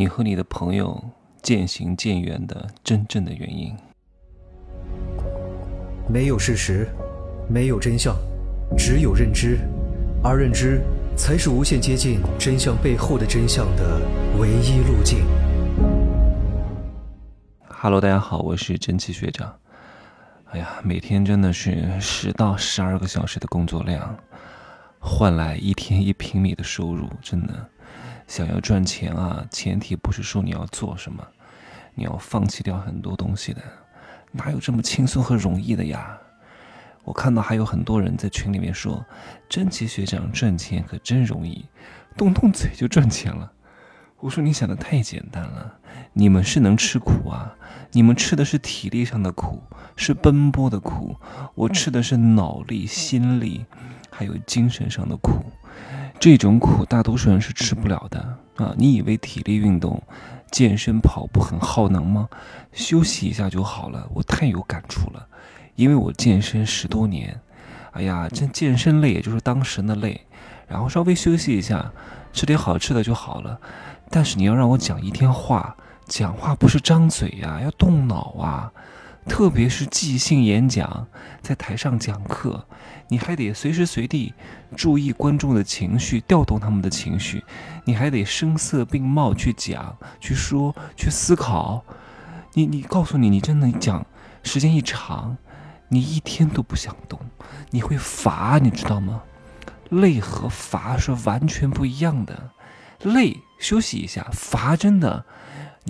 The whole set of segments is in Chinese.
你和你的朋友渐行渐远的真正的原因。没有事实，没有真相，只有认知，而认知才是无限接近真相背后的真相的唯一路径。Hello，大家好，我是真气学长。哎呀，每天真的是十到十二个小时的工作量，换来一天一平米的收入，真的。想要赚钱啊，前提不是说你要做什么，你要放弃掉很多东西的，哪有这么轻松和容易的呀？我看到还有很多人在群里面说，真奇学长赚钱可真容易，动动嘴就赚钱了。我说你想的太简单了，你们是能吃苦啊，你们吃的是体力上的苦，是奔波的苦，我吃的是脑力、心力，还有精神上的苦。这种苦，大多数人是吃不了的啊！你以为体力运动、健身、跑步很耗能吗？休息一下就好了。我太有感触了，因为我健身十多年，哎呀，这健身累也就是当时的累，然后稍微休息一下，吃点好吃的就好了。但是你要让我讲一天话，讲话不是张嘴呀，要动脑啊。特别是即兴演讲，在台上讲课，你还得随时随地注意观众的情绪，调动他们的情绪，你还得声色并茂去讲、去说、去思考。你你告诉你，你真的讲时间一长，你一天都不想动，你会乏，你知道吗？累和乏是完全不一样的。累休息一下，乏真的。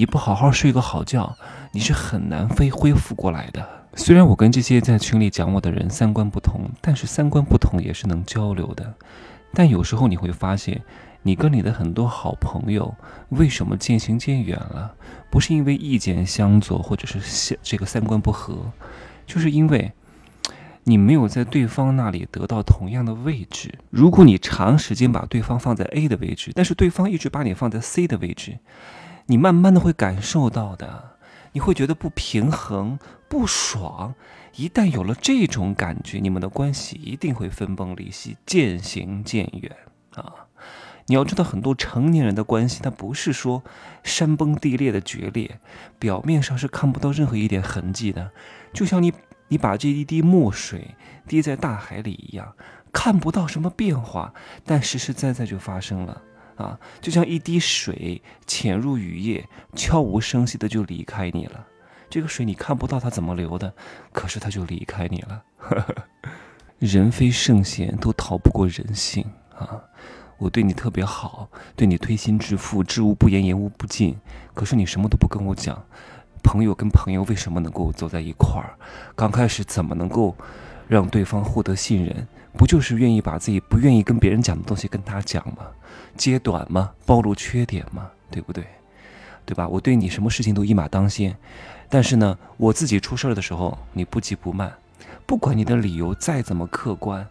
你不好好睡个好觉，你是很难飞恢复过来的。虽然我跟这些在群里讲我的人三观不同，但是三观不同也是能交流的。但有时候你会发现，你跟你的很多好朋友为什么渐行渐远了？不是因为意见相左，或者是这个三观不合，就是因为你没有在对方那里得到同样的位置。如果你长时间把对方放在 A 的位置，但是对方一直把你放在 C 的位置。你慢慢的会感受到的，你会觉得不平衡、不爽。一旦有了这种感觉，你们的关系一定会分崩离析、渐行渐远啊！你要知道，很多成年人的关系，它不是说山崩地裂的决裂，表面上是看不到任何一点痕迹的，就像你你把这一滴墨水滴在大海里一样，看不到什么变化，但实实在在就发生了。啊，就像一滴水潜入雨夜，悄无声息的就离开你了。这个水你看不到它怎么流的，可是它就离开你了。人非圣贤，都逃不过人性啊！我对你特别好，对你推心置腹，知无不言，言无不尽。可是你什么都不跟我讲。朋友跟朋友为什么能够走在一块儿？刚开始怎么能够让对方获得信任？不就是愿意把自己不愿意跟别人讲的东西跟他讲吗？揭短吗？暴露缺点吗？对不对？对吧？我对你什么事情都一马当先，但是呢，我自己出事儿的时候，你不急不慢，不管你的理由再怎么客观，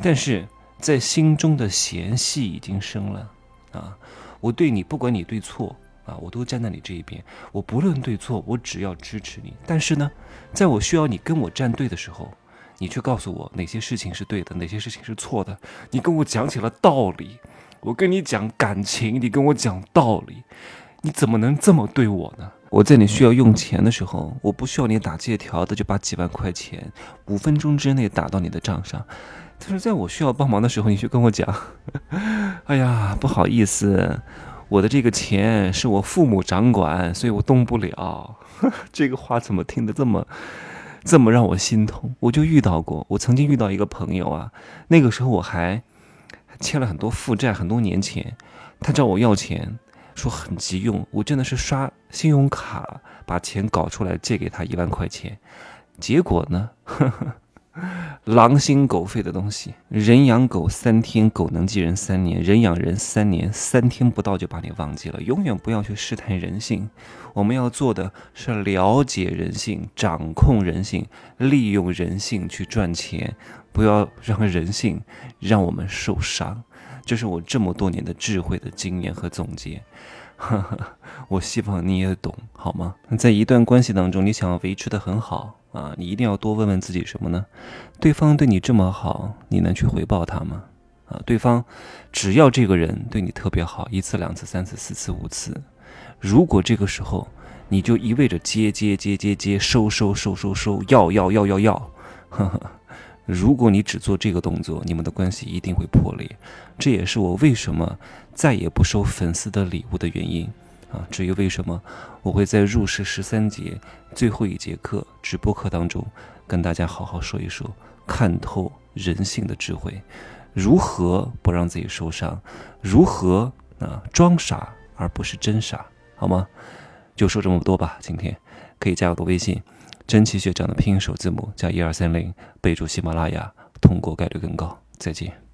但是在心中的嫌隙已经生了啊！我对你，不管你对错啊，我都站在你这一边，我不论对错，我只要支持你。但是呢，在我需要你跟我站队的时候，你却告诉我哪些事情是对的，哪些事情是错的。你跟我讲起了道理，我跟你讲感情，你跟我讲道理，你怎么能这么对我呢？我在你需要用钱的时候，我不需要你打借条的就把几万块钱五分钟之内打到你的账上，但是在我需要帮忙的时候，你却跟我讲：“ 哎呀，不好意思，我的这个钱是我父母掌管，所以我动不了。”这个话怎么听得这么？这么让我心痛，我就遇到过。我曾经遇到一个朋友啊，那个时候我还欠了很多负债，很多年前，他找我要钱，说很急用。我真的是刷信用卡把钱搞出来借给他一万块钱，结果呢？呵 呵 狼心狗肺的东西，人养狗三天，狗能记人三年；人养人三年，三天不到就把你忘记了。永远不要去试探人性，我们要做的是了解人性、掌控人性、利用人性去赚钱，不要让人性让我们受伤。这是我这么多年的智慧的经验和总结。呵 呵我希望你也懂，好吗？在一段关系当中，你想要维持的很好啊，你一定要多问问自己什么呢？对方对你这么好，你能去回报他吗？啊，对方只要这个人对你特别好，一次、两次、三次、四次、五次，如果这个时候你就一味着接接接接接收收收收收要要要要要，呵呵，如果你只做这个动作，你们的关系一定会破裂。这也是我为什么再也不收粉丝的礼物的原因啊。至于为什么我会在入世十三节最后一节课直播课当中跟大家好好说一说看透人性的智慧，如何不让自己受伤，如何啊装傻而不是真傻，好吗？就说这么多吧。今天可以加我的微信，真奇学长的拼音首字母加一二三零，备注喜马拉雅，通过概率更高。再见。